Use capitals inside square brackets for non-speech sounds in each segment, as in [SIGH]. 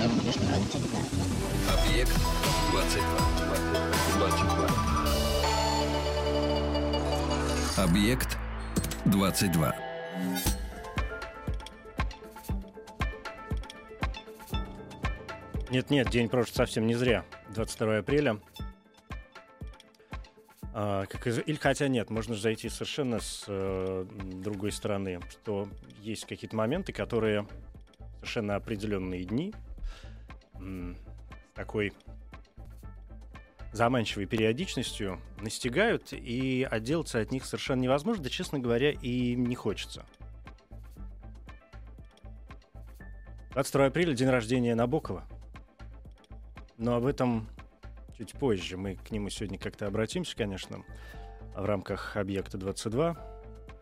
Объект 22. 22. Объект 22. Нет-нет, день прожит совсем не зря. 22 апреля. А, как из... Или хотя нет, можно же зайти совершенно с э, другой стороны, что есть какие-то моменты, которые совершенно определенные дни такой заманчивой периодичностью настигают, и отделаться от них совершенно невозможно, да, честно говоря, и не хочется. 22 апреля, день рождения Набокова. Но об этом чуть позже. Мы к нему сегодня как-то обратимся, конечно, в рамках объекта 22.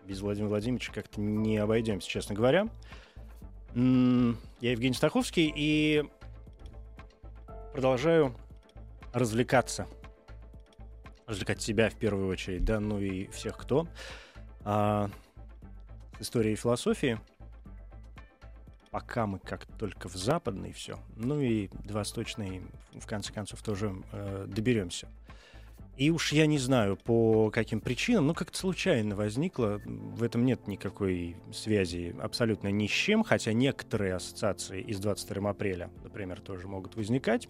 Без Владимира Владимировича как-то не обойдемся, честно говоря. Я Евгений Стаховский и продолжаю развлекаться. Развлекать себя в первую очередь, да, ну и всех, кто. А, с историей философии. Пока мы как только в западной все. Ну и до восточной, в конце концов, тоже э, доберемся. И уж я не знаю, по каким причинам, ну, как-то случайно возникло. В этом нет никакой связи абсолютно ни с чем, хотя некоторые ассоциации из 22 апреля, например, тоже могут возникать.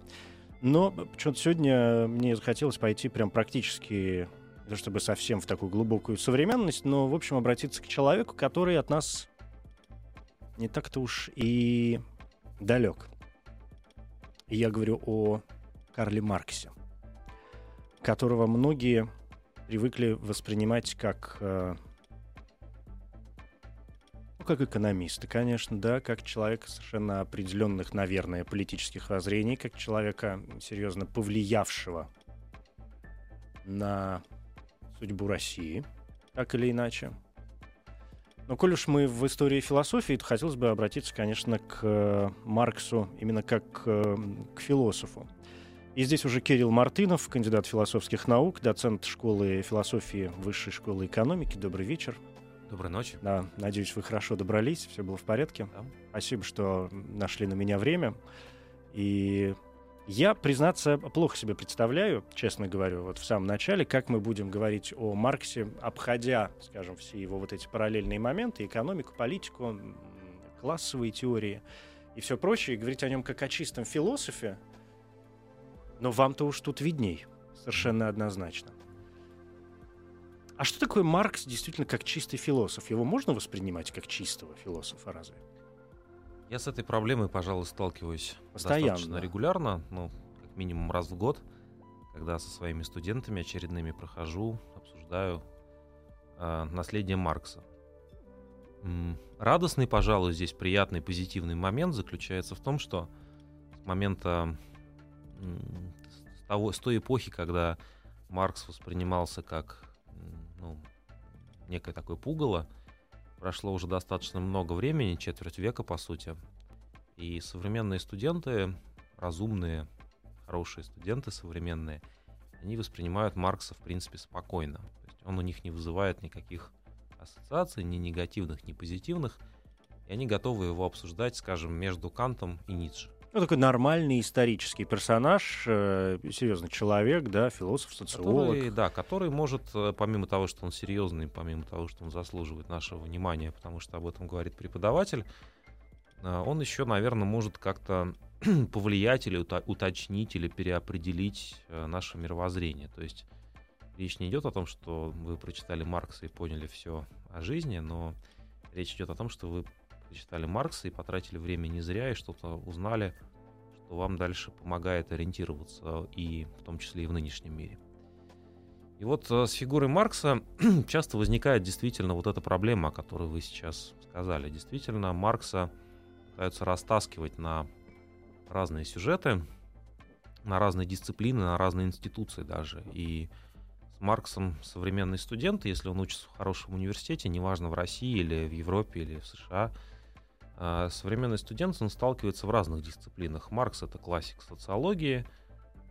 Но почему-то сегодня мне захотелось пойти прям практически, чтобы совсем в такую глубокую современность, но, в общем, обратиться к человеку, который от нас не так-то уж и далек. И я говорю о Карле Марксе, которого многие привыкли воспринимать как э, ну, как экономиста, конечно, да, как человека совершенно определенных, наверное, политических воззрений, как человека, серьезно повлиявшего на судьбу России, так или иначе. Но коль уж мы в истории философии, то хотелось бы обратиться, конечно, к э, Марксу именно как э, к философу. И здесь уже Кирилл Мартынов, кандидат философских наук, доцент школы философии Высшей школы экономики. Добрый вечер. Доброй ночи. Да, надеюсь, вы хорошо добрались, все было в порядке. Да. Спасибо, что нашли на меня время. И я, признаться, плохо себе представляю, честно говорю, вот в самом начале, как мы будем говорить о Марксе, обходя, скажем, все его вот эти параллельные моменты, экономику, политику, классовые теории и все прочее, и говорить о нем как о чистом философе, но вам-то уж тут видней, совершенно однозначно. А что такое Маркс действительно как чистый философ? Его можно воспринимать как чистого философа разве? Я с этой проблемой, пожалуй, сталкиваюсь Постоянно. достаточно регулярно, ну, как минимум раз в год, когда со своими студентами очередными прохожу, обсуждаю э, наследие Маркса. Радостный, пожалуй, здесь приятный, позитивный момент заключается в том, что с момента с, того, с той эпохи, когда Маркс воспринимался как ну, некое такое пугало, прошло уже достаточно много времени, четверть века, по сути. И современные студенты, разумные, хорошие студенты современные, они воспринимают Маркса, в принципе, спокойно. То есть он у них не вызывает никаких ассоциаций, ни негативных, ни позитивных. И они готовы его обсуждать, скажем, между Кантом и Ницше. Ну, такой нормальный исторический персонаж, э, серьезный человек, да, философ, социолог. Который, да, который может, э, помимо того, что он серьезный, помимо того, что он заслуживает нашего внимания, потому что об этом говорит преподаватель, э, он еще, наверное, может как-то [CLEARS THROAT] повлиять или уточнить или переопределить э, наше мировоззрение. То есть речь не идет о том, что вы прочитали Маркса и поняли все о жизни, но речь идет о том, что вы прочитали Маркса и потратили время не зря и что-то узнали, что вам дальше помогает ориентироваться и в том числе и в нынешнем мире. И вот э, с фигурой Маркса [CLEARS THROAT] часто возникает действительно вот эта проблема, о которой вы сейчас сказали. Действительно, Маркса пытаются растаскивать на разные сюжеты. на разные дисциплины, на разные институции даже. И с Марксом современный студент, если он учится в хорошем университете, неважно в России или в Европе или в США, современный студент он сталкивается в разных дисциплинах. Маркс это классик социологии,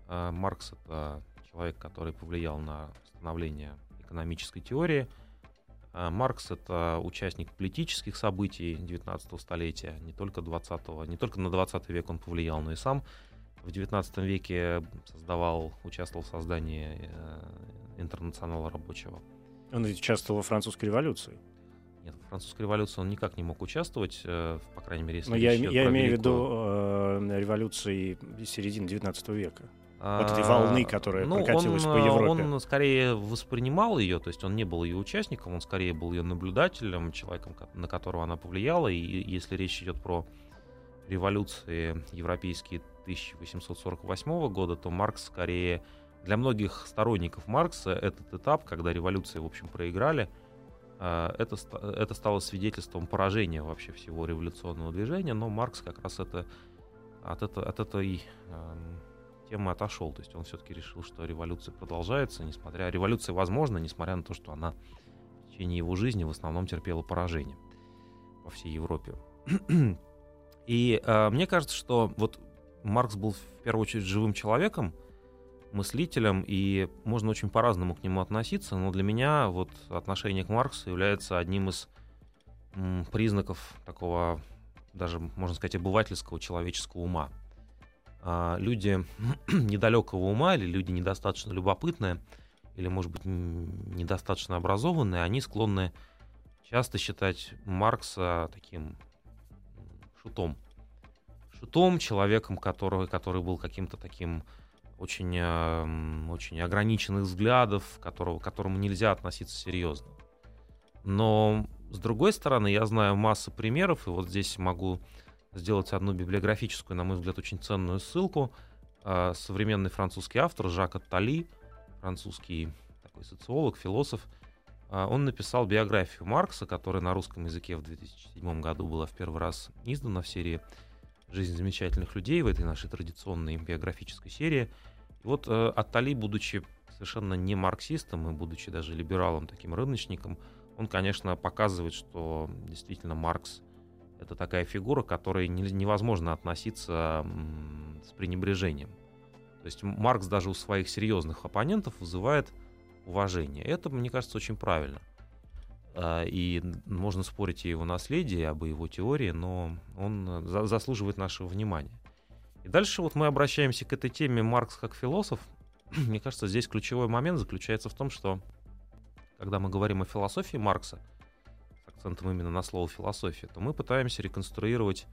а, Маркс это человек, который повлиял на становление экономической теории. А, Маркс это участник политических событий 19 столетия, не только 20 не только на 20 век он повлиял, но и сам в 19 веке создавал, участвовал в создании э, интернационала рабочего. Он участвовал во французской революции. Французской революции он никак не мог участвовать, э, по крайней мере, если Но я, я имею в виду э, революции середины 19 века. Вот этой волны, которая ну, прокатилась он, по Европе. Он скорее воспринимал ее, то есть он не был ее участником, он скорее был ее наблюдателем, человеком, на которого она повлияла. И если речь идет про революции европейские 1848 года, то Маркс скорее для многих сторонников Маркса этот этап, когда революции, в общем, проиграли, э, это, это стало свидетельством поражения вообще всего революционного движения, но Маркс как раз это, от, это, от этой эм, темы отошел. То есть он все-таки решил, что революция продолжается, несмотря... Революция возможна, несмотря на то, что она в течение его жизни в основном терпела поражение по всей Европе. [CLEARS THROAT] И э, мне кажется, что вот Маркс был в первую очередь живым человеком, мыслителем, и можно очень по-разному к нему относиться, но для меня вот отношение к Марксу является одним из признаков такого, даже, можно сказать, обывательского человеческого ума. А, люди [CLEARS THROAT] недалекого ума или люди недостаточно любопытные, или, может быть, недостаточно образованные, они склонны часто считать Маркса таким шутом. Шутом, человеком, который, который был каким-то таким очень, э, очень ограниченных взглядов, которого, к которому нельзя относиться серьезно. Но, с другой стороны, я знаю массу примеров, и вот здесь могу сделать одну библиографическую, на мой взгляд, очень ценную ссылку. Э, современный французский автор Жак Аттали, французский такой социолог, философ, э, он написал биографию Маркса, которая на русском языке в 2007 году была в первый раз издана в серии «Жизнь замечательных людей» в этой нашей традиционной биографической серии. Вот э, Аттали, будучи совершенно не марксистом и будучи даже либералом, таким рыночником, он, конечно, показывает, что действительно Маркс это такая фигура, к которой невозможно относиться с пренебрежением. То есть Маркс даже у своих серьезных оппонентов вызывает уважение. Это, мне кажется, очень правильно. А, и можно спорить о его наследии, об его теории, но он заслуживает нашего внимания. И дальше вот мы обращаемся к этой теме Маркс как философ. [CLEARS THROAT] Мне кажется, здесь ключевой момент заключается в том, что когда мы говорим о философии Маркса, акцентом именно на слово философия, то мы пытаемся реконструировать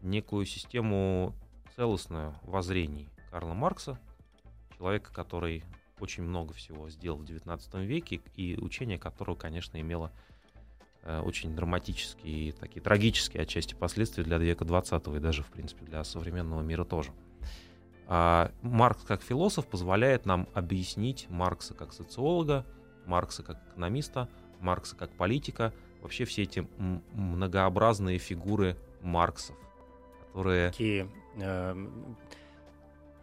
некую систему целостную воззрений Карла Маркса, человека, который очень много всего сделал в XIX веке, и учение которого, конечно, имело очень драматические и такие трагические отчасти последствия для века XX и даже, в принципе, для современного мира тоже. А Маркс как философ позволяет нам объяснить Маркса как социолога, Маркса как экономиста, Маркса как политика, вообще все эти многообразные фигуры Марксов, которые... Такие э,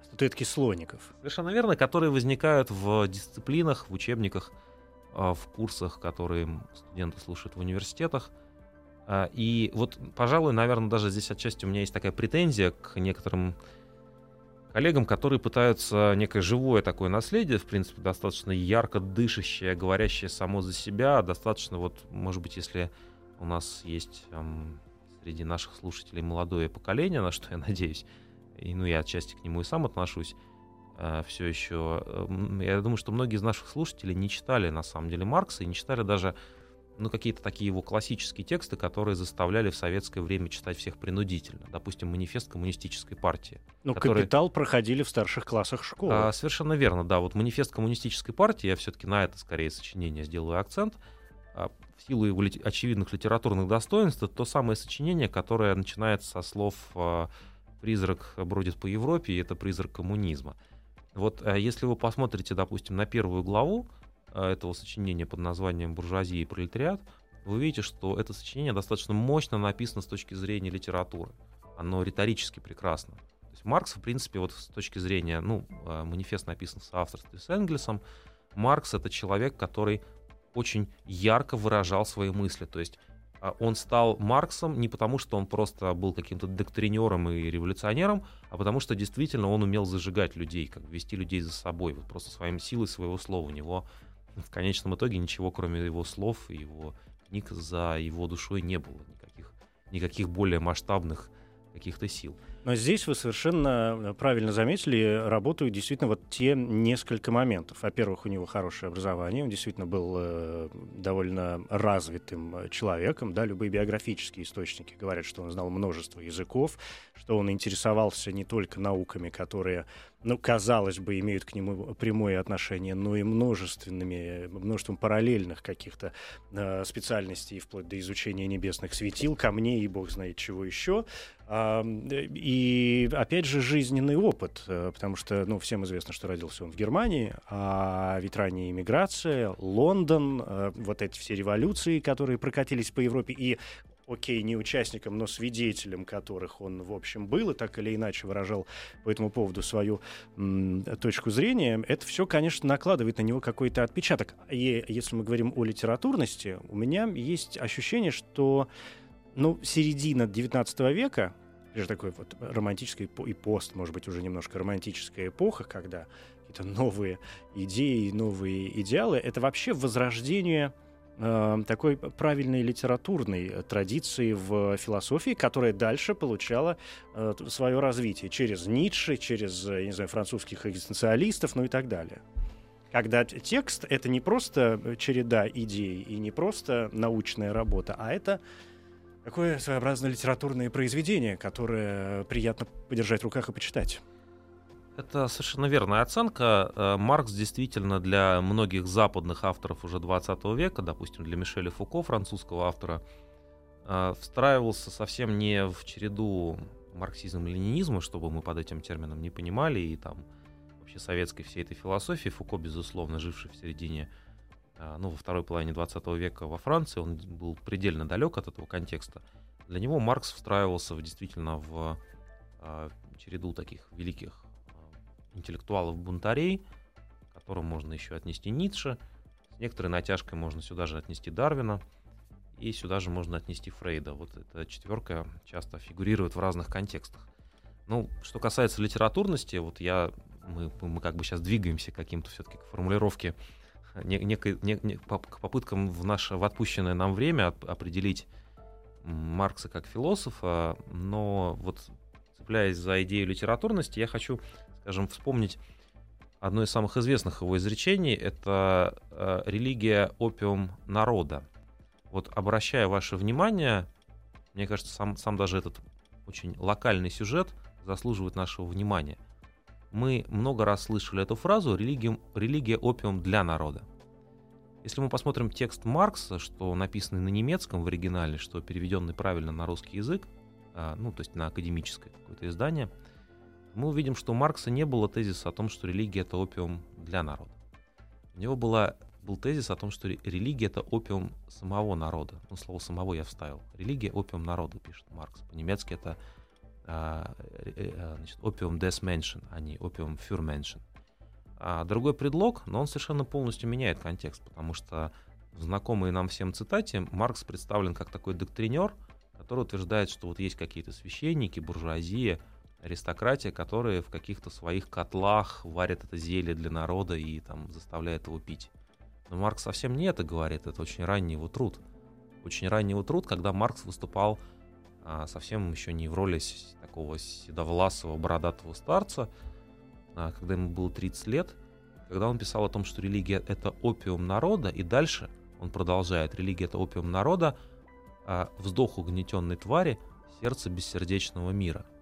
статуэтки слоников. Совершенно верно, которые возникают в дисциплинах, в учебниках, э, в курсах, которые студенты слушают в университетах. Э, и вот, пожалуй, наверное, даже здесь отчасти у меня есть такая претензия к некоторым коллегам, которые пытаются некое живое такое наследие, в принципе, достаточно ярко дышащее, говорящее само за себя, достаточно вот, может быть, если у нас есть эм, среди наших слушателей молодое поколение, на что я надеюсь, и, ну, я отчасти к нему и сам отношусь, все еще, э, я думаю, что многие из наших слушателей не читали, на самом деле, Маркса и не читали даже ну, какие-то такие его классические тексты, которые заставляли в советское время читать всех принудительно. Допустим, манифест коммунистической партии. Ну, который... «Капитал» проходили в старших классах школы. А, совершенно верно, да. Вот манифест коммунистической партии, я все-таки на это скорее сочинение сделаю акцент, а, в силу его ли... очевидных литературных достоинств, это то самое сочинение, которое начинается со слов а, «призрак бродит по Европе», и это призрак коммунизма. Вот а, если вы посмотрите, допустим, на первую главу, Э, этого сочинения под названием «Буржуазия и пролетариат», вы увидите, что это сочинение достаточно мощно написано с точки зрения литературы. Оно риторически прекрасно. То есть Маркс, в принципе, вот с точки зрения, ну, э, манифест написан в соавторстве с Энгельсом, Маркс — это человек, который очень ярко выражал свои мысли. То есть он стал Марксом не потому, что он просто был каким-то доктринером и революционером, а потому что действительно он умел зажигать людей, как вести людей за собой, вот просто своим силой своего слова. У него в конечном итоге ничего, кроме его слов и его книг, за его душой не было никаких, никаких более масштабных каких-то сил. Здесь вы совершенно правильно заметили, работают действительно вот те несколько моментов. Во-первых, у него хорошее образование, он действительно был э, довольно развитым человеком, да, любые биографические источники говорят, что он знал множество языков, что он интересовался не только науками, которые ну, казалось бы, имеют к нему прямое отношение, но и множественными, множеством параллельных каких-то э, специальностей, вплоть до изучения небесных светил, камней и бог знает чего еще. Э, и, опять же, жизненный опыт, э, потому что, ну, всем известно, что родился он в Германии, а ведь ранняя иммиграция, Лондон, э, вот эти все революции, которые прокатились по Европе, и окей, не участником, но свидетелем которых он, в общем, был и так или иначе выражал по этому поводу свою м, точку зрения, это все, конечно, накладывает на него какой-то отпечаток. И если мы говорим о литературности, у меня есть ощущение, что ну, середина 19 века, же такой вот романтический и пост, может быть, уже немножко романтическая эпоха, когда какие-то новые идеи, новые идеалы, это вообще возрождение такой правильной литературной традиции в философии, которая дальше получала э, свое развитие через Ницше, через, я не знаю, французских экзистенциалистов, ну и так далее. Когда текст — это не просто череда идей и не просто научная работа, а это такое своеобразное литературное произведение, которое приятно подержать в руках и почитать. Это совершенно верная оценка. Э, Маркс действительно для многих западных авторов уже 20 века, допустим, для Мишеля Фуко, французского автора, э, встраивался совсем не в череду марксизм-ленинизма, чтобы мы под этим термином не понимали, и там вообще советской всей этой философии. Фуко, безусловно, живший в середине, э, ну, во второй половине 20 века во Франции, он был предельно далек от этого контекста. Для него Маркс встраивался действительно в череду таких великих интеллектуалов-бунтарей, к которым можно еще отнести Ницше. С некоторой натяжкой можно сюда же отнести Дарвина. И сюда же можно отнести Фрейда. Вот эта четверка часто фигурирует в разных контекстах. Ну, что касается литературности, вот я, мы, мы как бы сейчас двигаемся каким-то все-таки к формулировке, не, некой, не, не, к попыткам в наше в отпущенное нам время от, определить Маркса как философа, но вот цепляясь за идею литературности, я хочу скажем, вспомнить одно из самых известных его изречений, это э, религия опиум народа. Вот обращая ваше внимание, мне кажется, сам, сам даже этот очень локальный сюжет заслуживает нашего внимания. Мы много раз слышали эту фразу «религия, религия опиум для народа». Если мы посмотрим текст Маркса, что написанный на немецком в оригинале, что переведенный правильно на русский язык, а, ну, то есть на академическое какое-то издание – мы увидим, что у Маркса не было тезиса о том, что религия — это опиум для народа. У него была, был тезис о том, что религия — это опиум самого народа. Ну, слово «самого» я вставил. Религия — опиум народа, пишет Маркс. По-немецки это а, а, значит, опиум des Menschen, а не опиум für Menschen. А другой предлог, но он совершенно полностью меняет контекст, потому что в знакомой нам всем цитате Маркс представлен как такой доктринер, который утверждает, что вот есть какие-то священники, буржуазия, аристократия, которые в каких-то своих котлах варят это зелье для народа и там заставляют его пить. Но Маркс совсем не это говорит, это очень ранний его труд. Очень ранний его труд, когда Маркс выступал а, совсем еще не в роли такого седовласого бородатого старца, а, когда ему было 30 лет, когда он писал о том, что религия — это опиум народа, и дальше он продолжает, религия — это опиум народа, а вздох угнетенной твари — сердце бессердечного мира —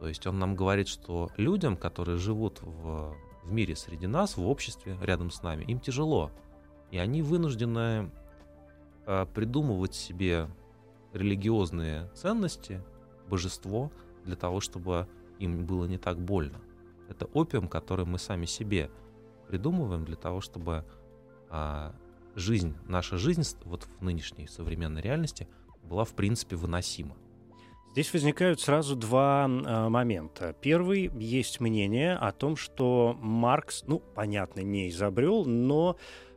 то есть он нам говорит, что людям, которые живут в, в мире среди нас, в обществе, рядом с нами, им тяжело. И они вынуждены э, придумывать себе религиозные ценности, божество, для того, чтобы им было не так больно. Это опиум, который мы сами себе придумываем для того, чтобы а, жизнь, наша жизнь вот в нынешней современной реальности была в принципе выносима. Здесь возникают сразу два э, момента. Первый есть мнение о том, что Маркс, ну, понятно, не изобрел, но,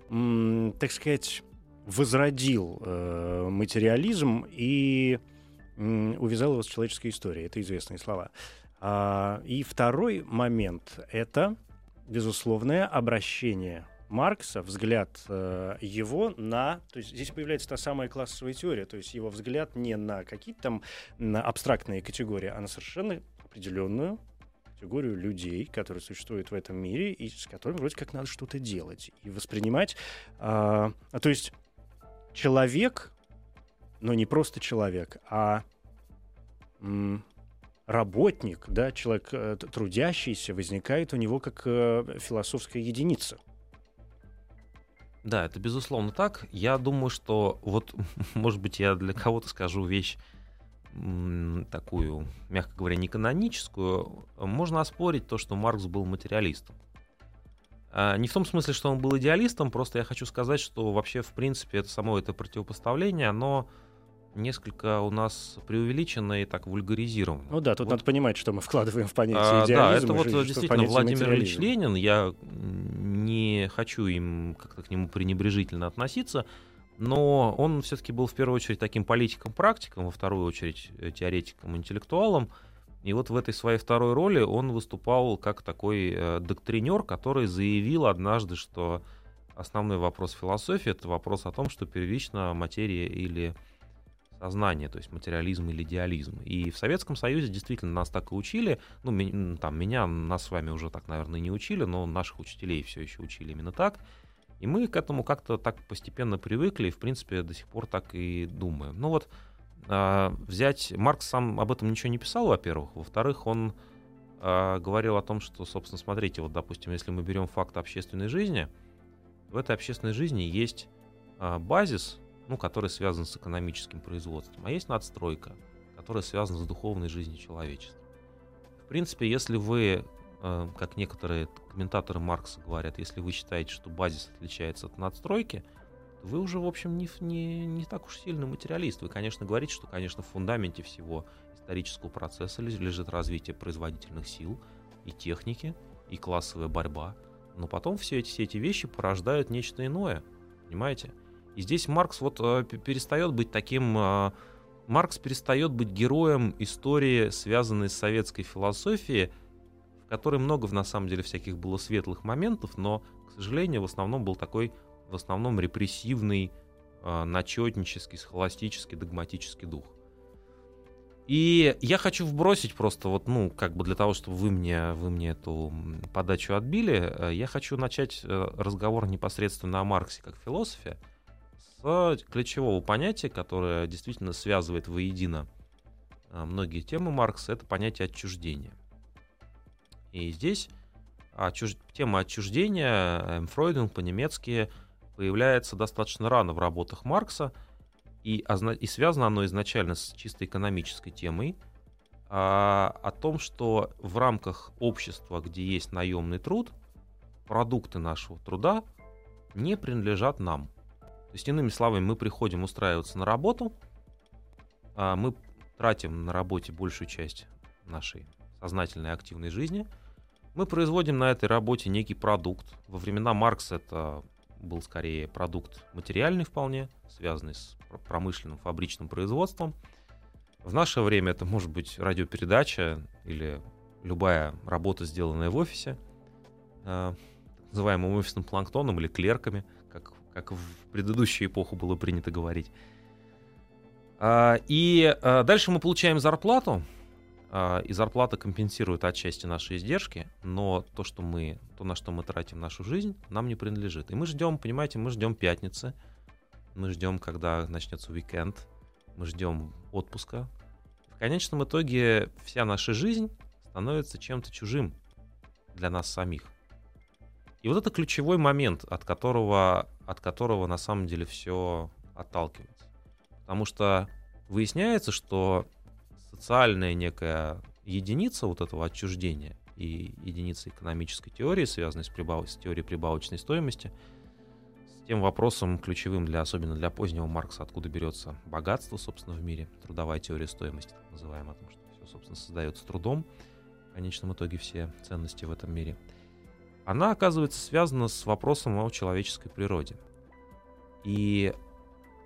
м, так сказать, возродил э, материализм и м, увязал его с человеческой историей. Это известные слова. А, и второй момент — это безусловное обращение Маркса, взгляд э, его на... То есть здесь появляется та самая классовая теория, то есть его взгляд не на какие-то там на абстрактные категории, а на совершенно определенную категорию людей, которые существуют в этом мире и с которыми вроде как надо что-то делать и воспринимать. Э, то есть человек, но не просто человек, а работник, да, человек э, трудящийся, возникает у него как э, философская единица. Да, это безусловно так. Я думаю, что вот, [LAUGHS] может быть, я для кого-то скажу вещь такую, мягко говоря, не каноническую. Можно оспорить то, что Маркс был материалистом. А, не в том смысле, что он был идеалистом, просто я хочу сказать, что вообще, в принципе, это само это противопоставление, оно несколько у нас преувеличено и так вульгаризировано. Ну да, тут вот. надо понимать, что мы вкладываем в понятие а, идеализма. Да, это вот действительно Владимир Ильич Ленин, я не хочу им как-то к нему пренебрежительно относиться, но он все-таки был в первую очередь таким политиком-практиком, во вторую очередь э, теоретиком-интеллектуалом, и вот в этой своей второй роли он выступал как такой э, доктринер, который заявил однажды, что основной вопрос философии это вопрос о том, что первична материя или сознание, то есть материализм или идеализм. И в Советском Союзе действительно нас так и учили. Ну, там, меня, нас с вами уже так, наверное, не учили, но наших учителей все еще учили именно так. И мы к этому как-то так постепенно привыкли, и, в принципе, до сих пор так и думаем. Ну вот, э, взять... Маркс сам об этом ничего не писал, во-первых. Во-вторых, он э, говорил о том, что, собственно, смотрите, вот, допустим, если мы берем факт общественной жизни, в этой общественной жизни есть э, базис, ну, который связан с экономическим производством, а есть надстройка, которая связана с духовной жизнью человечества. В принципе, если вы, э, как некоторые комментаторы Маркса говорят, если вы считаете, что базис отличается от надстройки, то вы уже, в общем, не, не, не так уж сильный материалист. Вы, конечно, говорите, что, конечно, в фундаменте всего исторического процесса лежит развитие производительных сил и техники, и классовая борьба. Но потом все эти, все эти вещи порождают нечто иное. Понимаете? И здесь Маркс вот э, перестает быть таким... Э, Маркс перестает быть героем истории, связанной с советской философией, в которой много, на самом деле, всяких было светлых моментов, но, к сожалению, в основном был такой, в основном, репрессивный, э, начетнический, схоластический, догматический дух. И я хочу вбросить просто вот, ну, как бы для того, чтобы вы мне, вы мне эту подачу отбили, я хочу начать разговор непосредственно о Марксе как философе, ключевого понятия, которое действительно связывает воедино а, многие темы Маркса, это понятие отчуждения. И здесь отчуж... тема отчуждения, эм, Фройдинг по-немецки, появляется достаточно рано в работах Маркса, и, и связано оно изначально с чисто экономической темой, а, о том, что в рамках общества, где есть наемный труд, продукты нашего труда не принадлежат нам. То есть, иными словами, мы приходим устраиваться на работу, а мы тратим на работе большую часть нашей сознательной активной жизни, мы производим на этой работе некий продукт. Во времена Маркса это был скорее продукт материальный вполне, связанный с промышленным фабричным производством. В наше время это может быть радиопередача или любая работа, сделанная в офисе, э, называемым офисным планктоном или клерками, как в предыдущую эпоху было принято говорить. А, и а, дальше мы получаем зарплату, а, и зарплата компенсирует отчасти наши издержки, но то, что мы, то, на что мы тратим нашу жизнь, нам не принадлежит. И мы ждем, понимаете, мы ждем пятницы, мы ждем, когда начнется уикенд, мы ждем отпуска. В конечном итоге вся наша жизнь становится чем-то чужим для нас самих. И вот это ключевой момент, от которого, от которого на самом деле все отталкивается. Потому что выясняется, что социальная некая единица вот этого отчуждения и единица экономической теории, связанной с, прибав... с теорией прибавочной стоимости, с тем вопросом ключевым для, особенно для позднего Маркса, откуда берется богатство, собственно, в мире, трудовая теория стоимости, так называемая, о том, что все, собственно, создается трудом, в конечном итоге все ценности в этом мире, она оказывается связана с вопросом о человеческой природе. И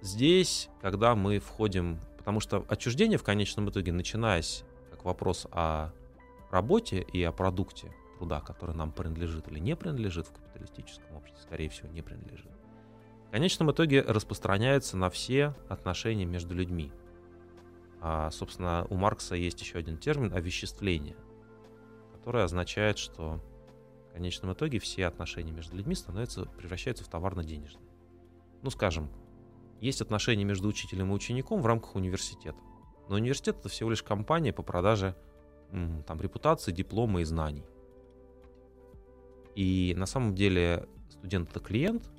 здесь, когда мы входим, потому что отчуждение в конечном итоге, начинаясь как вопрос о работе и о продукте труда, который нам принадлежит или не принадлежит в капиталистическом обществе, скорее всего, не принадлежит, в конечном итоге распространяется на все отношения между людьми. А, собственно, у Маркса есть еще один термин овеществление, который означает, что конечном итоге все отношения между людьми становятся, превращаются в товарно-денежные. Ну, скажем, есть отношения между учителем и учеником в рамках университета. Но университет это всего лишь компания по продаже там, репутации, диплома и знаний. И на самом деле студент это клиент,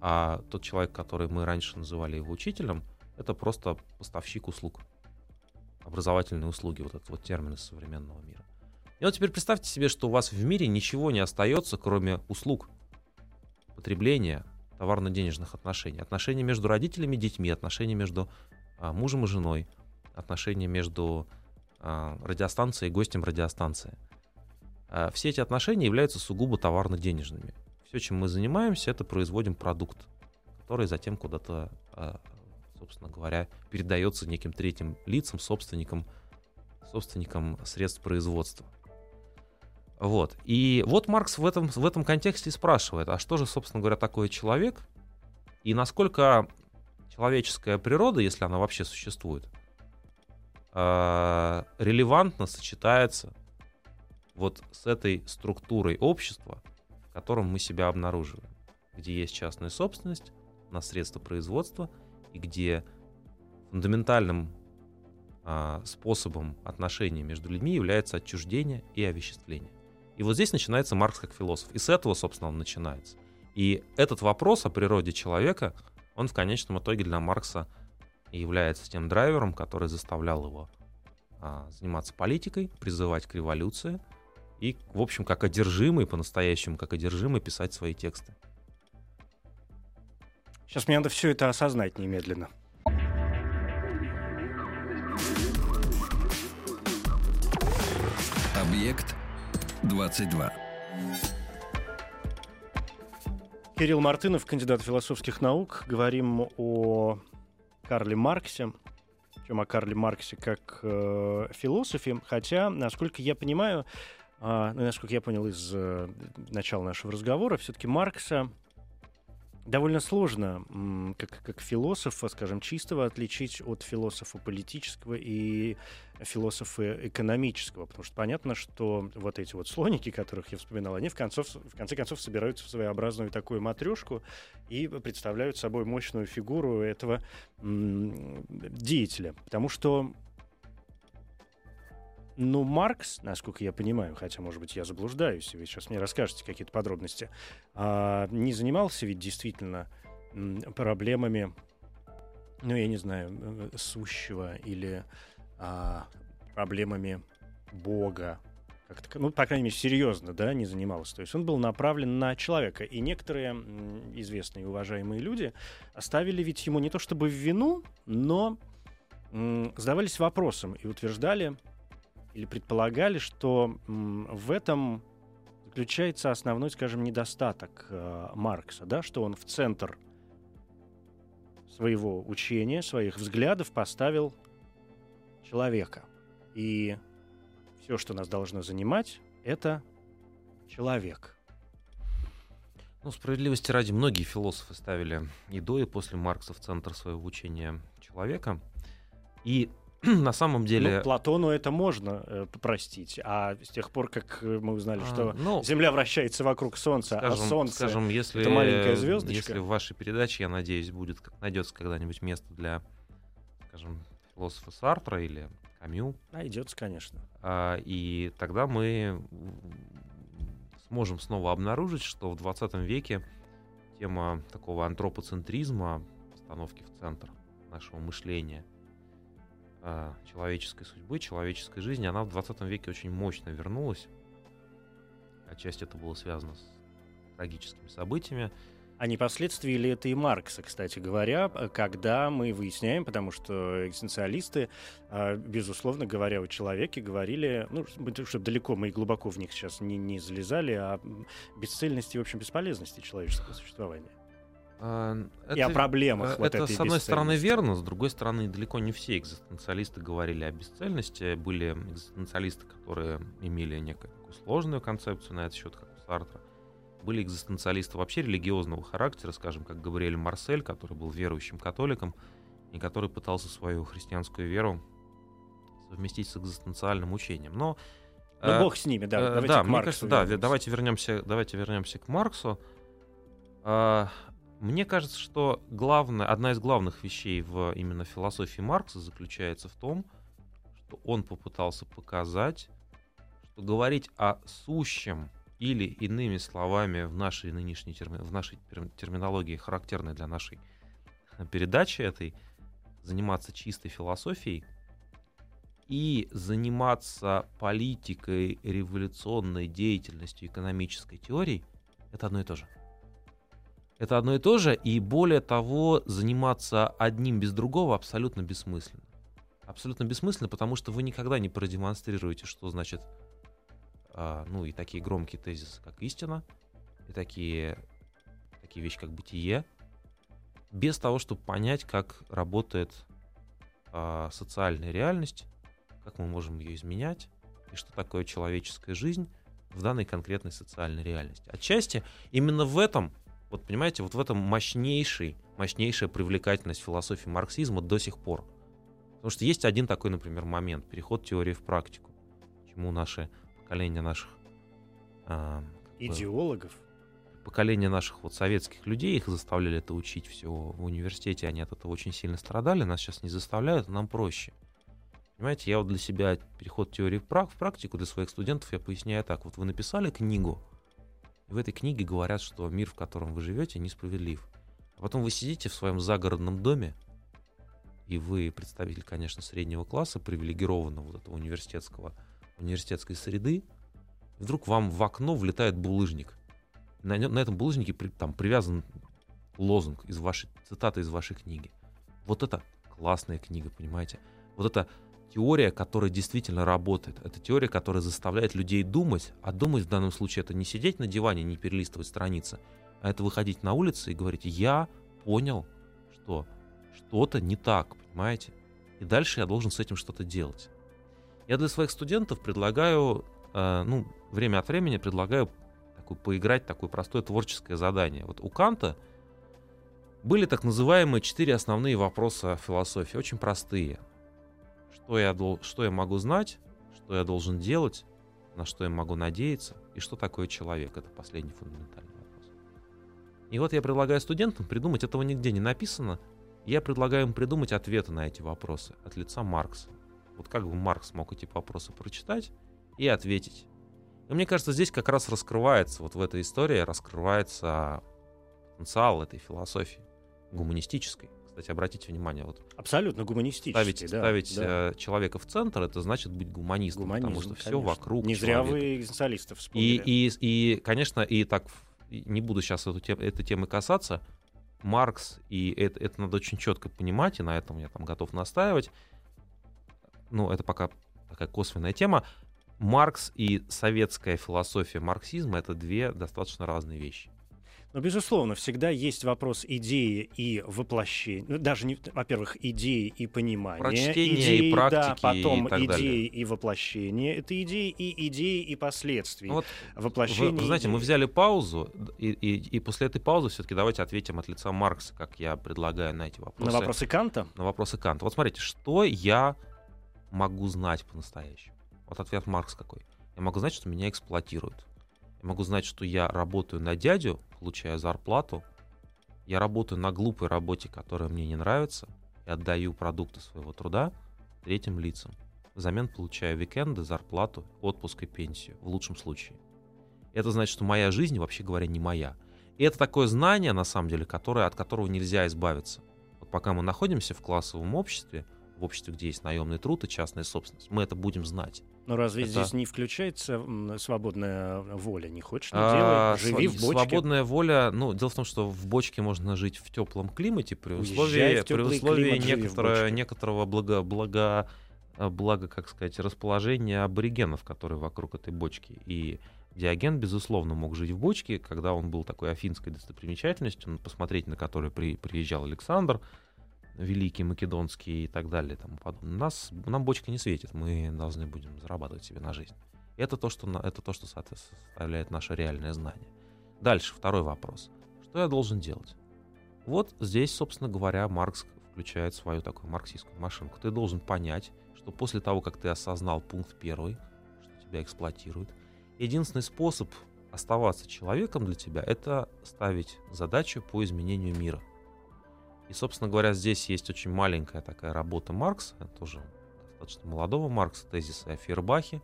а тот человек, который мы раньше называли его учителем, это просто поставщик услуг. Образовательные услуги, вот этот вот термин из современного мира. И вот теперь представьте себе, что у вас в мире ничего не остается, кроме услуг, потребления, товарно-денежных отношений. Отношения между родителями и детьми, отношения между а, мужем и женой, отношения между а, радиостанцией и гостем радиостанции. А, все эти отношения являются сугубо товарно-денежными. Все, чем мы занимаемся, это производим продукт, который затем куда-то, а, собственно говоря, передается неким третьим лицам, собственникам, собственникам средств производства. Вот. И вот Маркс в этом, в этом контексте спрашивает, а что же, собственно говоря, такое человек? И насколько человеческая природа, если она вообще существует, э, релевантно сочетается вот с этой структурой общества, в котором мы себя обнаруживаем, где есть частная собственность на средства производства и где фундаментальным э, способом отношений между людьми является отчуждение и овеществление. И вот здесь начинается Маркс как философ. И с этого, собственно, он начинается. И этот вопрос о природе человека, он в конечном итоге для Маркса и является тем драйвером, который заставлял его а, заниматься политикой, призывать к революции и, в общем, как одержимый, по-настоящему, как одержимый писать свои тексты. Сейчас мне надо все это осознать немедленно. Объект 22. Кирилл Мартынов, кандидат философских наук. Говорим о Карле Марксе, чем о Карле Марксе как э, философе. Хотя, насколько я понимаю, э, насколько я понял из э, начала нашего разговора, все-таки Маркса довольно сложно, как, как философа, скажем, чистого отличить от философа политического и философа экономического, потому что понятно, что вот эти вот слоники, которых я вспоминал, они в, концов, в конце концов собираются в своеобразную такую матрешку и представляют собой мощную фигуру этого деятеля, потому что ну, Маркс, насколько я понимаю, хотя, может быть, я заблуждаюсь, вы сейчас мне расскажете какие-то подробности, а, не занимался ведь действительно проблемами, ну, я не знаю, э, сущего или а, проблемами Бога, ну, по крайней мере, серьезно, да, не занимался. То есть он был направлен на человека. И некоторые известные и уважаемые люди оставили ведь ему не то чтобы в вину, но задавались вопросом и утверждали, или предполагали, что в этом заключается основной, скажем, недостаток э, Маркса, да, что он в центр своего учения, своих взглядов поставил человека. И все, что нас должно занимать, это человек. Ну, справедливости ради, многие философы ставили и до, и после Маркса в центр своего учения человека. И [CLEARS THROAT] на самом деле... Ну, Платону это можно э, простить, а с тех пор, как мы узнали, что а, ну, Земля вращается вокруг Солнца, скажем, а Солнце скажем, если, это маленькая звездочка... Если в вашей передаче, я надеюсь, будет найдется когда-нибудь место для, скажем, философа Сартра или Камю. Найдется, конечно. А, и тогда мы сможем снова обнаружить, что в 20 веке тема такого антропоцентризма, постановки в центр нашего мышления – э, человеческой судьбы, человеческой жизни, она в 20 веке очень мощно вернулась. Отчасти это было связано с трагическими событиями. А не последствия ли это и Маркса, кстати говоря, когда мы выясняем, потому что экзистенциалисты, а, безусловно говоря, о человеке говорили, ну, чтобы далеко мы и глубоко в них сейчас не, не залезали, о бесцельности и, в общем, бесполезности человеческого существования. А, и о проблемах это, вот это этой с одной стороны верно, с другой стороны далеко не все экзистенциалисты говорили о бесцельности. Были экзистенциалисты, которые имели некую сложную концепцию на этот счет, как у Сартра. Были экзистенциалисты вообще религиозного характера, скажем, как Габриэль Марсель, который был верующим католиком и который пытался свою христианскую веру совместить с экзистенциальным учением. Но Ну, э, бог с ними, да. Э, Давайте да, к мне Марксу кажется, да, вернемся. давайте вернемся, давайте вернемся к Марксу. А, Мне кажется, что главное, одна из главных вещей в именно философии Маркса заключается в том, что он попытался показать, что говорить о сущем или иными словами в нашей нынешней терми- в нашей терм- терминологии, характерной для нашей передачи этой, заниматься чистой философией и заниматься политикой, революционной деятельностью, экономической теорией, это одно и то же. Это одно и то же, и более того, заниматься одним без другого абсолютно бессмысленно. Абсолютно бессмысленно, потому что вы никогда не продемонстрируете, что значит, а, ну и такие громкие тезисы, как истина, и такие, такие вещи, как бытие, без того, чтобы понять, как работает а, социальная реальность, как мы можем ее изменять, и что такое человеческая жизнь в данной конкретной социальной реальности. Отчасти именно в этом, вот понимаете, вот в этом мощнейший, мощнейшая привлекательность философии марксизма до сих пор. Потому что есть один такой, например, момент, переход теории в практику, чему наше поколение наших а, бы, Идеологов. поколение наших вот советских людей, их заставляли это учить все в университете, они от этого очень сильно страдали, нас сейчас не заставляют, нам проще. Понимаете, я вот для себя переход теории в практику для своих студентов я поясняю так. Вот вы написали книгу, и в этой книге говорят, что мир, в котором вы живете, несправедлив. А потом вы сидите в своем загородном доме, и вы представитель, конечно, среднего класса, привилегированного вот этого университетского, университетской среды, вдруг вам в окно влетает булыжник. На, нем- на этом булыжнике при- там привязан лозунг из вашей цитата из вашей книги. Вот это классная книга, понимаете? Вот это теория, которая действительно работает. Это теория, которая заставляет людей думать, а думать в данном случае это не сидеть на диване, не перелистывать страницы, а это выходить на улицу и говорить, я понял, что что-то не так, понимаете? И дальше я должен с этим что-то делать. Я для своих студентов предлагаю, э, ну, время от времени предлагаю такую, поиграть такое простое творческое задание. Вот у Канта были так называемые четыре основные вопроса философии, очень простые. Что я, что я могу знать, что я должен делать, на что я могу надеяться, и что такое человек. Это последний фундаментальный вопрос. И вот я предлагаю студентам придумать, этого нигде не написано, я предлагаю им придумать ответы на эти вопросы от лица Маркса. Вот как бы Маркс мог эти вопросы прочитать и ответить. И мне кажется, здесь как раз раскрывается, вот в этой истории раскрывается потенциал этой философии гуманистической. Кстати, обратите внимание, вот Абсолютно гуманистический. ставить, да, ставить да. э, человека в центр, это значит быть гуманистом, потому Гуманизм, что все конечно. вокруг Не зря человека. вы экзистенциалистов И, вспомнили. и, и, конечно, и так и не буду сейчас эту тем, этой темы касаться. Маркс, и это, это надо очень четко понимать, и на этом я там готов настаивать. Ну, это пока такая косвенная тема. Маркс и советская философия марксизма это две достаточно разные вещи. Но, безусловно, всегда есть вопрос идеи и воплощения. Ну, даже, не, во-первых, идеи и понимания. Прочтения и идеи, да, практики потом и так идеи далее. и воплощения. Это идеи и идеи и последствия. Ну вот Воплощение Вы, вы знаете, мы идеи. взяли паузу, и, и, и после этой паузы все-таки давайте ответим от лица Маркса, как я предлагаю на эти вопросы. На вопросы Канта? на вопросы Канта. Вот смотрите, что я могу знать по-настоящему? Вот ответ Маркс какой. Я могу знать, что меня эксплуатируют. Я могу знать, что я работаю на дядю, получаю зарплату. Я работаю на глупой работе, которая мне не нравится, и отдаю продукты своего труда третьим лицам. Взамен получаю уикенды, зарплату, отпуск и пенсию, в лучшем случае. Это значит, что моя жизнь, вообще говоря, не моя. И это такое знание, на самом деле, которое, от которого нельзя избавиться. Вот пока мы находимся в классовом обществе, в обществе, где есть наемный труд и частная собственность. Мы это будем знать. Но разве Это- здесь не включается свободная воля? Не хочешь, не А, делай, живи св- в бочке. Свободная воля. Ну, дело в том, что в бочке можно жить в теплом климате при условии, при условии климат, в некоторого, благо, э, благо, как сказать, расположения аборигенов, которые вокруг этой бочки. И Диоген, безусловно, мог жить в бочке, когда он был такой афинской достопримечательностью, посмотреть на который при, приезжал Александр, Великий, Македонский и так далее. подобное. Нас, нам бочка не светит, мы должны будем зарабатывать себе на жизнь. Это то, что, это то, что составляет наше реальное знание. Дальше, второй вопрос. Что я должен делать? Вот здесь, собственно говоря, Маркс включает свою такую марксистскую машинку. Ты должен понять, что после того, как ты осознал пункт первый, что тебя эксплуатируют, единственный способ оставаться человеком для тебя — это ставить задачу по изменению мира. И, собственно говоря, здесь есть очень маленькая такая работа Маркса, тоже достаточно молодого Маркса, тезиса о Фейербахе,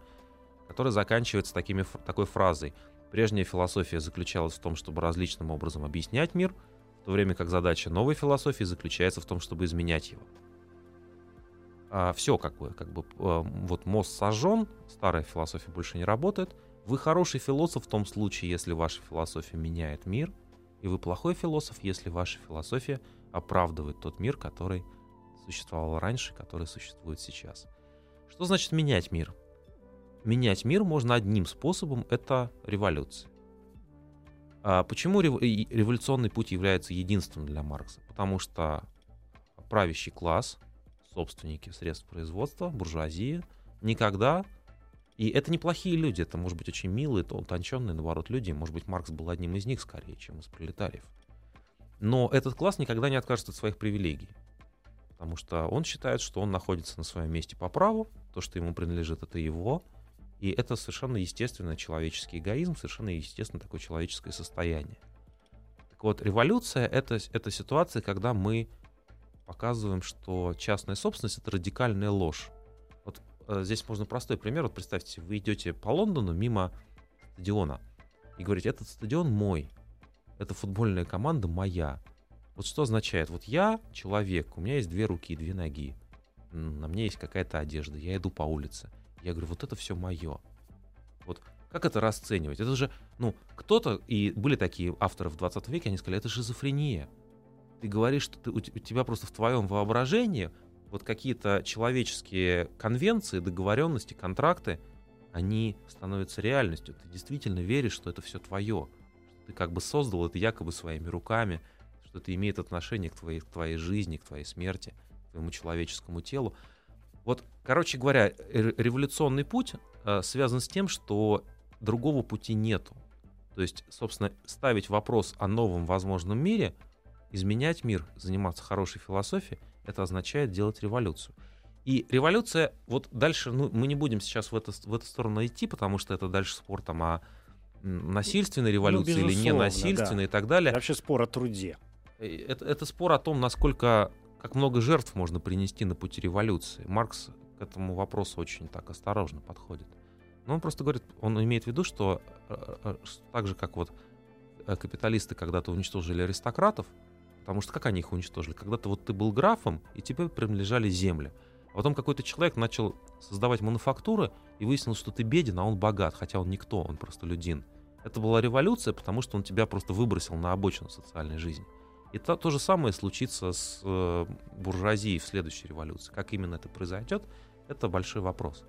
который заканчивается такими, такой фразой. Прежняя философия заключалась в том, чтобы различным образом объяснять мир, в то время как задача новой философии заключается в том, чтобы изменять его. все как бы, как бы э, вот мост сожжен, старая философия больше не работает. Вы хороший философ в том случае, если ваша философия меняет мир, и вы плохой философ, если ваша философия оправдывает тот мир, который существовал раньше, который существует сейчас. Что значит менять мир? Менять мир можно одним способом, это революция. А почему революционный путь является единственным для Маркса? Потому что правящий класс, собственники средств производства, буржуазия, никогда... И это неплохие люди, это, может быть, очень милые, то утонченные, наоборот, люди. Может быть, Маркс был одним из них скорее, чем из пролетариев. Но этот класс никогда не откажется от своих привилегий. Потому что он считает, что он находится на своем месте по праву, то, что ему принадлежит, это его. И это совершенно естественный человеческий эгоизм, совершенно естественно такое человеческое состояние. Так вот, революция это, это ситуация, когда мы показываем, что частная собственность это радикальная ложь. Вот э, здесь можно простой пример. Вот представьте, вы идете по Лондону мимо стадиона и говорите, этот стадион мой, эта футбольная команда моя. Вот что означает? Вот я человек, у меня есть две руки, две ноги, на мне есть какая-то одежда, я иду по улице. Я говорю, вот это все мое. Вот как это расценивать? Это же, ну, кто-то, и были такие авторы в 20 веке, они сказали, это шизофрения. Ты говоришь, что ты, у тебя просто в твоем воображении вот какие-то человеческие конвенции, договоренности, контракты, они становятся реальностью. Ты действительно веришь, что это все твое. Ты как бы создал это якобы своими руками, что это имеет отношение к твоей, к твоей жизни, к твоей смерти, к твоему человеческому телу. Вот, короче говоря, ре- революционный путь э, связан с тем, что другого пути нету. То есть, собственно, ставить вопрос о новом возможном мире, изменять мир, заниматься хорошей философией, это означает делать революцию. И революция, вот дальше, ну, мы не будем сейчас в, это, в эту сторону идти, потому что это дальше спор там о насильственной революции или Ну, безусловно, ненасильственной и так далее. Это вообще спор о труде. Э, Это, это спор о том, насколько, как много жертв можно принести на пути революции. Маркс к этому вопросу очень так осторожно подходит. Но он просто говорит, он имеет в виду, что э, э, так же, как вот капиталисты когда-то уничтожили аристократов, потому что как они их уничтожили? Когда-то вот ты был графом, и тебе принадлежали земли. А потом какой-то человек начал создавать мануфактуры, и выяснилось, что ты беден, а он богат, хотя он никто, он просто людин. Это была революция, потому что он тебя просто выбросил на обочину социальной жизни. И то, то же самое случится с э, буржуазией в следующей революции. Как именно это произойдет, это большой вопрос.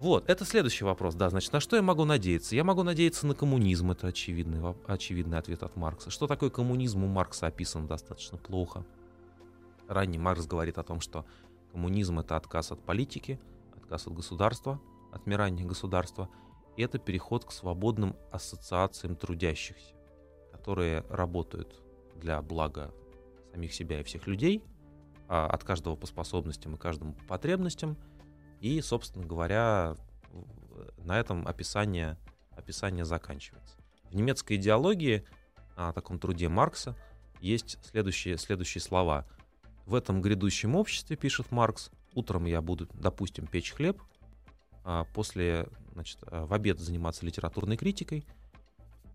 Вот, это следующий вопрос, да, значит, на что я могу надеяться? Я могу надеяться на коммунизм, это очевидный, очевидный ответ от Маркса. Что такое коммунизм у Маркса описан достаточно плохо. Ранний Маркс говорит о том, что коммунизм это отказ от политики, отказ от государства, отмирание государства, это переход к свободным ассоциациям трудящихся, которые работают для блага самих себя и всех людей, а, от каждого по способностям и каждому по потребностям. И, собственно говоря, на этом описание, описание заканчивается. В немецкой идеологии, о таком труде Маркса, есть следующие, следующие слова. В этом грядущем обществе, пишет Маркс, утром я буду, допустим, печь хлеб, а после, значит, а, в обед заниматься литературной критикой,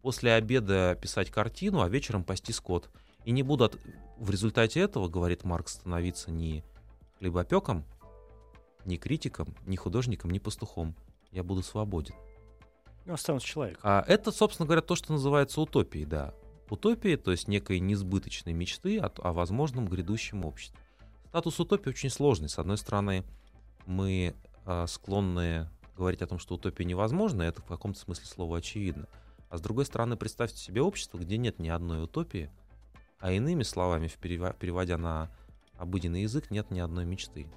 после обеда писать картину, а вечером пасти скот. И не буду от- в результате этого, говорит Маркс, становиться ни хлебопеком, ни критиком, ни художником, ни пастухом. Я буду свободен. Ну, останусь человеком. А это, собственно говоря, то, что называется утопией, да. Утопией, то есть некой несбыточной мечты о, о возможном грядущем обществе. Статус утопии очень сложный. С одной стороны, мы склонны говорить о том, что утопия невозможна, это в каком-то смысле слова очевидно. А с другой стороны, представьте себе общество, где нет ни одной утопии, а иными словами, переводя на обыденный язык, нет ни одной мечты.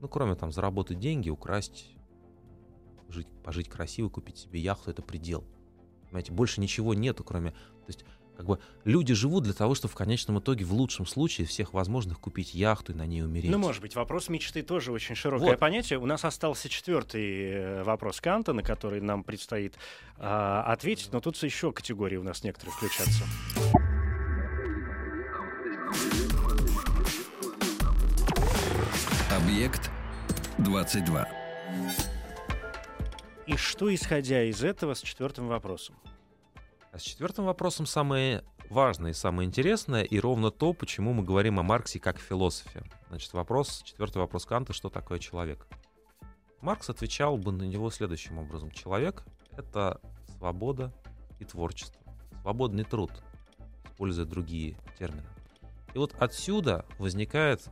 Ну, кроме там заработать деньги, украсть, жить, пожить красиво, купить себе яхту, это предел. Понимаете, больше ничего нету, кроме... То есть, как бы, люди живут для того, чтобы в конечном итоге, в лучшем случае, всех возможных купить яхту и на ней умереть. Ну, может быть, вопрос мечты тоже очень широкое вот. понятие. У нас остался четвертый э, вопрос Канта, на который нам предстоит э, ответить, но тут еще категории у нас некоторые включатся. Объект 22. И что, исходя из этого, с четвертым вопросом? А с четвертым вопросом самое важное и самое интересное, и ровно то, почему мы говорим о Марксе как философе. Значит, вопрос, четвертый вопрос Канта, что такое человек? Маркс отвечал бы на него следующим образом. Человек — это свобода и творчество. Свободный труд, используя другие термины. И вот отсюда возникает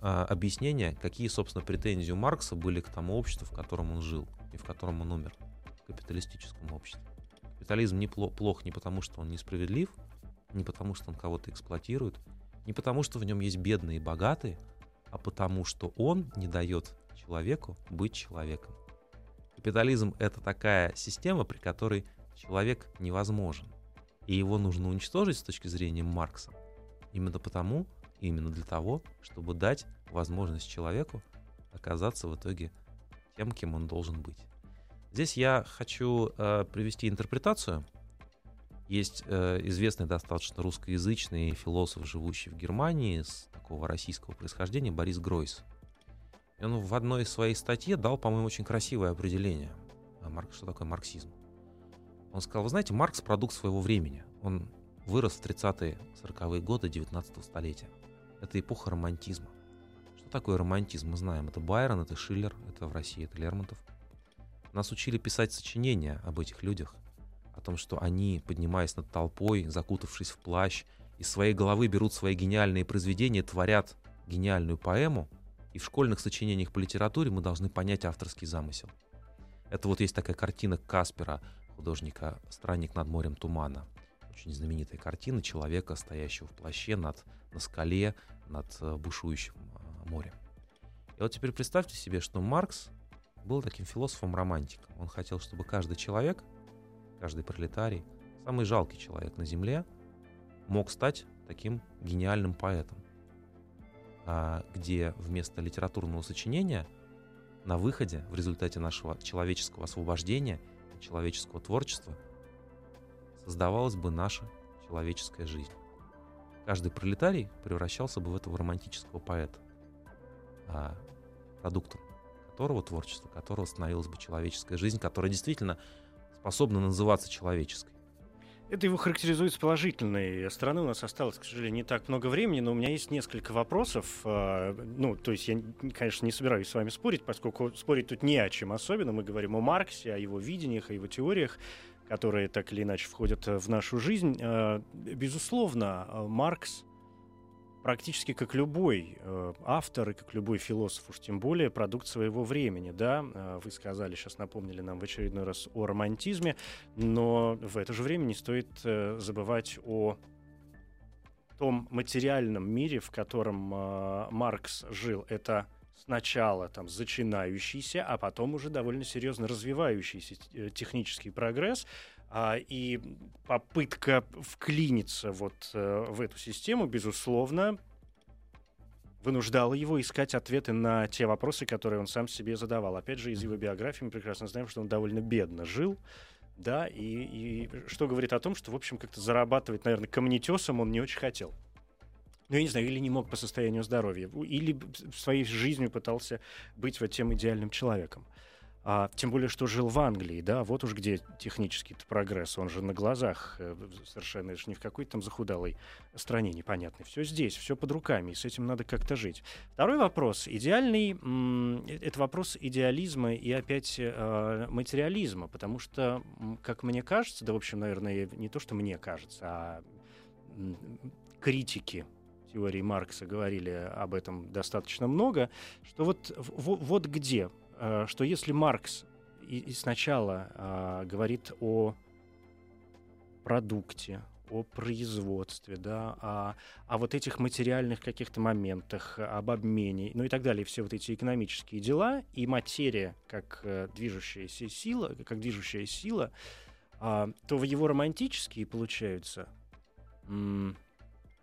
а, объяснение, какие, собственно, претензии у Маркса были к тому обществу, в котором он жил и в котором он умер, капиталистическому обществу. Капитализм не плох не потому, что он несправедлив, не потому, что он кого-то эксплуатирует, не потому, что в нем есть бедные и богатые, а потому, что он не дает человеку быть человеком. Капитализм — это такая система, при которой человек невозможен. И его нужно уничтожить с точки зрения Маркса. Именно потому, именно для того, чтобы дать возможность человеку оказаться в итоге тем, кем он должен быть. Здесь я хочу э, привести интерпретацию. Есть э, известный достаточно русскоязычный философ, живущий в Германии, с такого российского происхождения, Борис Гройс. И он в одной из своих статей дал, по-моему, очень красивое определение. А что такое марксизм? Он сказал, вы знаете, Маркс продукт своего времени. Он вырос в 30-е, 40-е годы 19 столетия. Это эпоха романтизма. Что такое романтизм? Мы знаем, это Байрон, это Шиллер, это в России, это Лермонтов. Нас учили писать сочинения об этих людях, о том, что они, поднимаясь над толпой, закутавшись в плащ, из своей головы берут свои гениальные произведения, творят гениальную поэму, и в школьных сочинениях по литературе мы должны понять авторский замысел. Это вот есть такая картина Каспера, художника «Странник над морем тумана». Очень знаменитая картина человека, стоящего в плаще над, на скале над э, бушующим э, морем. И вот теперь представьте себе, что Маркс был таким философом-романтиком. Он хотел, чтобы каждый человек, каждый пролетарий, самый жалкий человек на Земле, мог стать таким гениальным поэтом, а, где вместо литературного сочинения на выходе, в результате нашего человеческого освобождения, человеческого творчества, создавалась бы наша человеческая жизнь. Каждый пролетарий превращался бы в этого романтического поэта, а, продуктом которого творчество, которого становилась бы человеческая жизнь, которая действительно способна называться человеческой. Это его характеризует с положительной стороны. У нас осталось, к сожалению, не так много времени, но у меня есть несколько вопросов. А, ну, то есть я, конечно, не собираюсь с вами спорить, поскольку спорить тут не о чем особенно. Мы говорим о Марксе, о его видениях, о его теориях, которые так или иначе входят в нашу жизнь. А, безусловно, Маркс практически как любой э, автор и как любой философ, уж тем более продукт своего времени, да. Э, вы сказали, сейчас напомнили нам в очередной раз о романтизме, но в это же время не стоит э, забывать о том материальном мире, в котором э, Маркс жил. Это сначала там начинающийся, а потом уже довольно серьезно развивающийся э, технический прогресс, и попытка вклиниться вот э, в эту систему, безусловно, вынуждала его искать ответы на те вопросы, которые он сам себе задавал. Опять же, из его биографии мы прекрасно знаем, что он довольно бедно жил, да, и, и что говорит о том, что, в общем, как-то зарабатывать, наверное, камнетесом он не очень хотел. Ну, я не знаю, или не мог по состоянию здоровья, или своей жизнью пытался быть вот тем идеальным человеком. А, тем более, что жил в Англии, да, вот уж где технический прогресс, он же на глазах э, совершенно, это же не в какой-то там захудалой стране непонятной. Все здесь, все под руками, и с этим надо как-то жить. Второй вопрос, идеальный, э, это вопрос идеализма и опять э, материализма, потому что, как мне кажется, да, в общем, наверное, не то, что мне кажется, а критики теории Маркса говорили об этом достаточно много, что вот, вот, вот где что если Маркс и, и сначала а, говорит о продукте, о производстве, да, о, о вот этих материальных каких-то моментах, об обмене, ну и так далее, все вот эти экономические дела, и материя как э, движущаяся сила, как движущая сила, а, то в его романтические получаются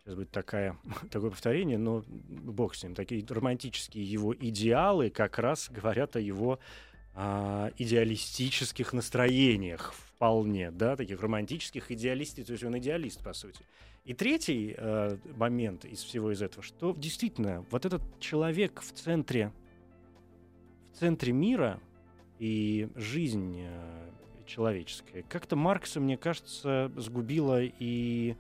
сейчас будет такая, [LAUGHS] такое повторение, но бог с ним, такие романтические его идеалы как раз говорят о его а, идеалистических настроениях вполне, да, таких романтических идеалистов, то есть он идеалист, по сути. И третий э, момент из всего из этого, что действительно вот этот человек в центре, в центре мира и жизнь э, человеческая, как-то Маркса, мне кажется, сгубила и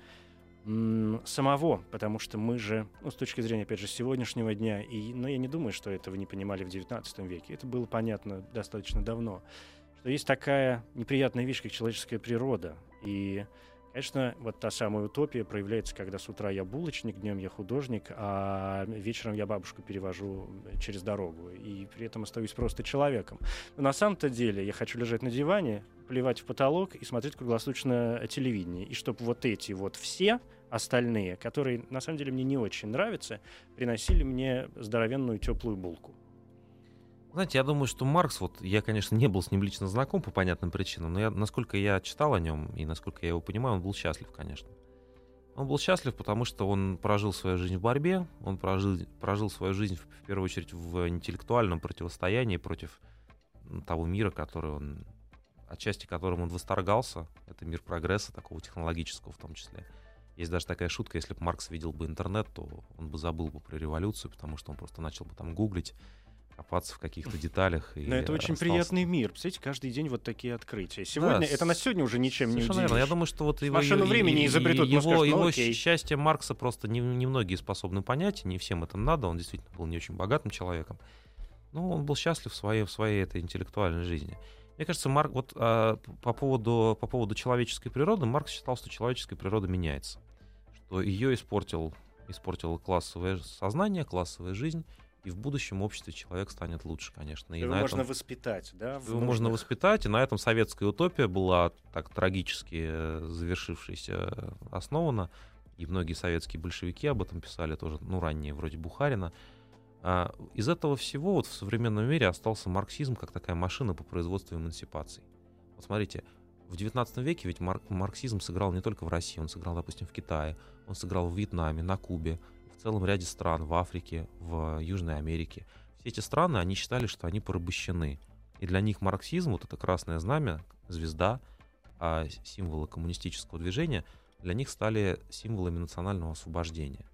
самого, потому что мы же, ну, с точки зрения, опять же, сегодняшнего дня, и, но ну, я не думаю, что этого не понимали в XIX веке, это было понятно достаточно давно, что есть такая неприятная вещь, как человеческая природа, и Конечно, вот та самая утопия проявляется, когда с утра я булочник, днем я художник, а вечером я бабушку перевожу через дорогу, и при этом остаюсь просто человеком. Но на самом-то деле я хочу лежать на диване, плевать в потолок и смотреть круглосуточно телевидение. И чтобы вот эти вот все остальные, которые на самом деле мне не очень нравятся, приносили мне здоровенную теплую булку. Знаете, я думаю, что Маркс, вот я, конечно, не был с ним лично знаком по понятным причинам, но я, насколько я читал о нем и насколько я его понимаю, он был счастлив, конечно. Он был счастлив, потому что он прожил свою жизнь в борьбе, он прожил, прожил свою жизнь, в, первую очередь, в интеллектуальном противостоянии против того мира, который он, отчасти которым он восторгался. Это мир прогресса, такого технологического в том числе. Есть даже такая шутка, если бы Маркс видел бы интернет, то он бы забыл бы про революцию, потому что он просто начал бы там гуглить копаться в каких-то деталях. Но это очень приятный мир. Представляете, каждый день вот такие открытия. Сегодня, да, это на сегодня уже ничем не удивишь. Верно. Я думаю, что вот его, машину времени изобретут, его, скажешь, ну, его окей. счастье Маркса просто немногие не способны понять, не всем это надо, он действительно был не очень богатым человеком. Но он был счастлив в своей, в своей этой интеллектуальной жизни. Мне кажется, Марк, вот а, по, поводу, по поводу человеческой природы, Маркс считал, что человеческая природа меняется. Что ее испортил, испортило классовое сознание, классовая жизнь, и в будущем обществе человек станет лучше, конечно. И его можно этом... воспитать, да? Его можно воспитать, и на этом советская утопия была так трагически э, завершившаяся, э, основана, и многие советские большевики об этом писали тоже, ну, ранние, вроде Бухарина. А из этого всего вот в современном мире остался марксизм как такая машина по производству эмансипации. Вот смотрите, в XIX веке ведь марк марксизм сыграл не только в России, он сыграл, допустим, в Китае, он сыграл в Вьетнаме, на Кубе, целом ряде стран, в Африке, в Южной Америке. Все эти страны, они считали, что они порабощены. И для них марксизм, вот это красное знамя, звезда, а символы коммунистического движения, для них стали символами национального освобождения.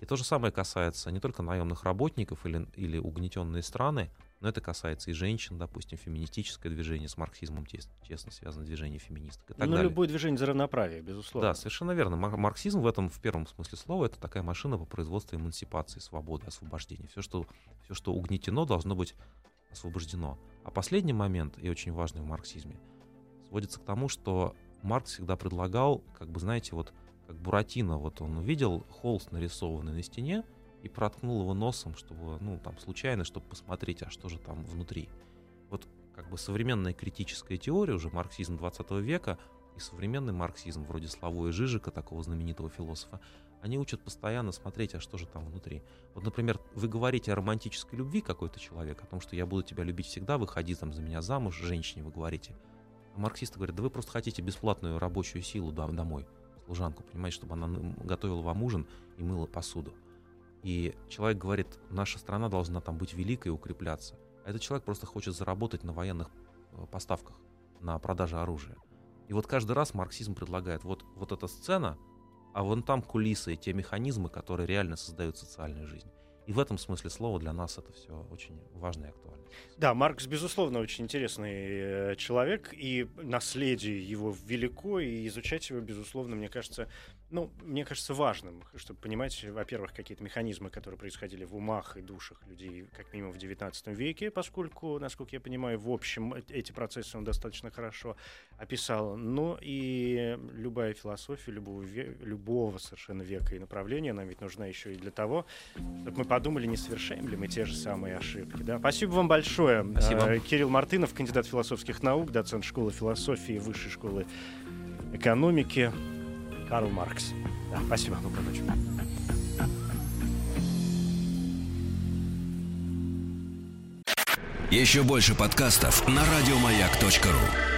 И то же самое касается не только наемных работников или, или угнетенные страны, но это касается и женщин, допустим, феминистическое движение с марксизмом тесно, тесно связано движение феминисток и так ну, далее. любое движение за равноправие, безусловно. Да, совершенно верно. Марксизм в этом, в первом смысле слова, это такая машина по производству эмансипации, свободы, освобождения. Все, что, все, что угнетено, должно быть освобождено. А последний момент, и очень важный в марксизме, сводится к тому, что Маркс всегда предлагал, как бы, знаете, вот как Буратино, вот он увидел холст, нарисованный на стене, и проткнул его носом, чтобы, ну, там, случайно, чтобы посмотреть, а что же там внутри. Вот как бы современная критическая теория, уже марксизм 20 века, и современный марксизм, вроде Славоя Жижика, такого знаменитого философа, они учат постоянно смотреть, а что же там внутри. Вот, например, вы говорите о романтической любви какой-то человек, о том, что я буду тебя любить всегда, выходи там за меня замуж, женщине вы говорите. А марксисты говорят, да вы просто хотите бесплатную рабочую силу домой, служанку, понимаете, чтобы она готовила вам ужин и мыла посуду. И человек говорит, наша страна должна там быть великой и укрепляться. А этот человек просто хочет заработать на военных э, поставках, на продаже оружия. И вот каждый раз марксизм предлагает вот, вот эта сцена, а вон там кулисы и те механизмы, которые реально создают социальную жизнь. И в этом смысле слова для нас это все очень важно и актуально. Да, Маркс, безусловно, очень интересный э, человек, и наследие его велико, и изучать его, безусловно, мне кажется, ну, мне кажется, важным, чтобы понимать, во-первых, какие-то механизмы, которые происходили в умах и душах людей, как минимум в XIX веке, поскольку, насколько я понимаю, в общем, эти процессы он достаточно хорошо описал. Но и любая философия любого, любого совершенно века и направления нам ведь нужна еще и для того, чтобы мы подумали, не совершаем ли мы те же самые ошибки. Да? Спасибо вам большое. Спасибо. Э, Кирилл Мартынов, кандидат философских наук, доцент школы философии Высшей школы экономики. Карл Маркс. Да, спасибо. Доброй ночи. Еще больше подкастов на радиомаяк.ру.